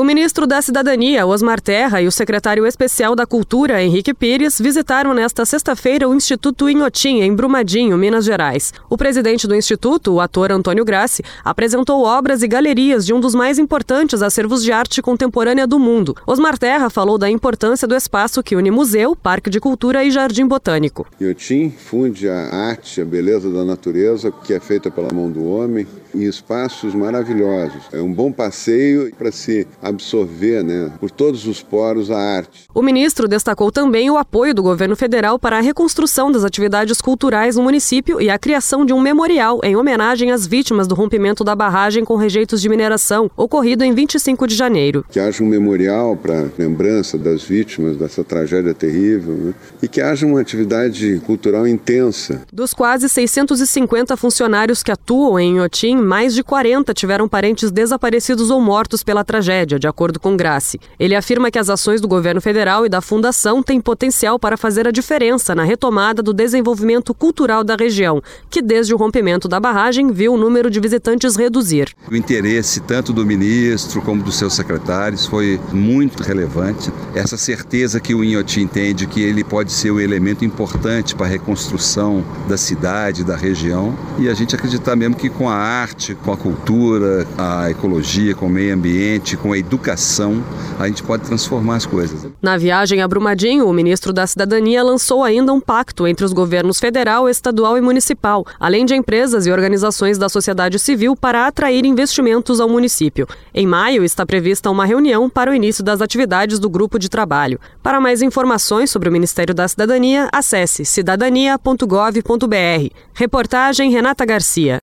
O ministro da Cidadania, Osmar Terra, e o secretário especial da Cultura, Henrique Pires, visitaram nesta sexta-feira o Instituto Inhotim, em Brumadinho, Minas Gerais. O presidente do Instituto, o ator Antônio Grassi, apresentou obras e galerias de um dos mais importantes acervos de arte contemporânea do mundo. Osmar Terra falou da importância do espaço que une museu, parque de cultura e jardim botânico. Inhotim funde a arte, a beleza da natureza, que é feita pela mão do homem, em espaços maravilhosos. É um bom passeio para se absorver né, por todos os poros a arte. O ministro destacou também o apoio do governo federal para a reconstrução das atividades culturais no município e a criação de um memorial em homenagem às vítimas do rompimento da barragem com rejeitos de mineração, ocorrido em 25 de janeiro. Que haja um memorial para lembrança das vítimas dessa tragédia terrível né? e que haja uma atividade cultural intensa. Dos quase 650 funcionários que atuam em Inhotim, mais de 40 tiveram parentes desaparecidos ou mortos pela tragédia, de acordo com Grace. Ele afirma que as ações do governo federal e da fundação têm potencial para fazer a diferença na retomada do desenvolvimento cultural da região, que desde o rompimento da barragem viu o número de visitantes reduzir. O interesse tanto do ministro como dos seus secretários foi muito relevante. Essa certeza que o Inhoti entende que ele pode ser o um elemento importante para a reconstrução da cidade, da região, e a gente acreditar mesmo que com a arte, com a cultura, a ecologia, com o meio ambiente, com a educação, a gente pode transformar as coisas. Na viagem a Brumadinho, o ministro da Cidadania lançou ainda um pacto entre os governos federal, estadual e municipal, além de empresas e organizações da sociedade civil para atrair investimentos ao município. Em maio está prevista uma reunião para o início das atividades do grupo de trabalho. Para mais informações sobre o Ministério da Cidadania, acesse cidadania.gov.br. Reportagem Renata Garcia.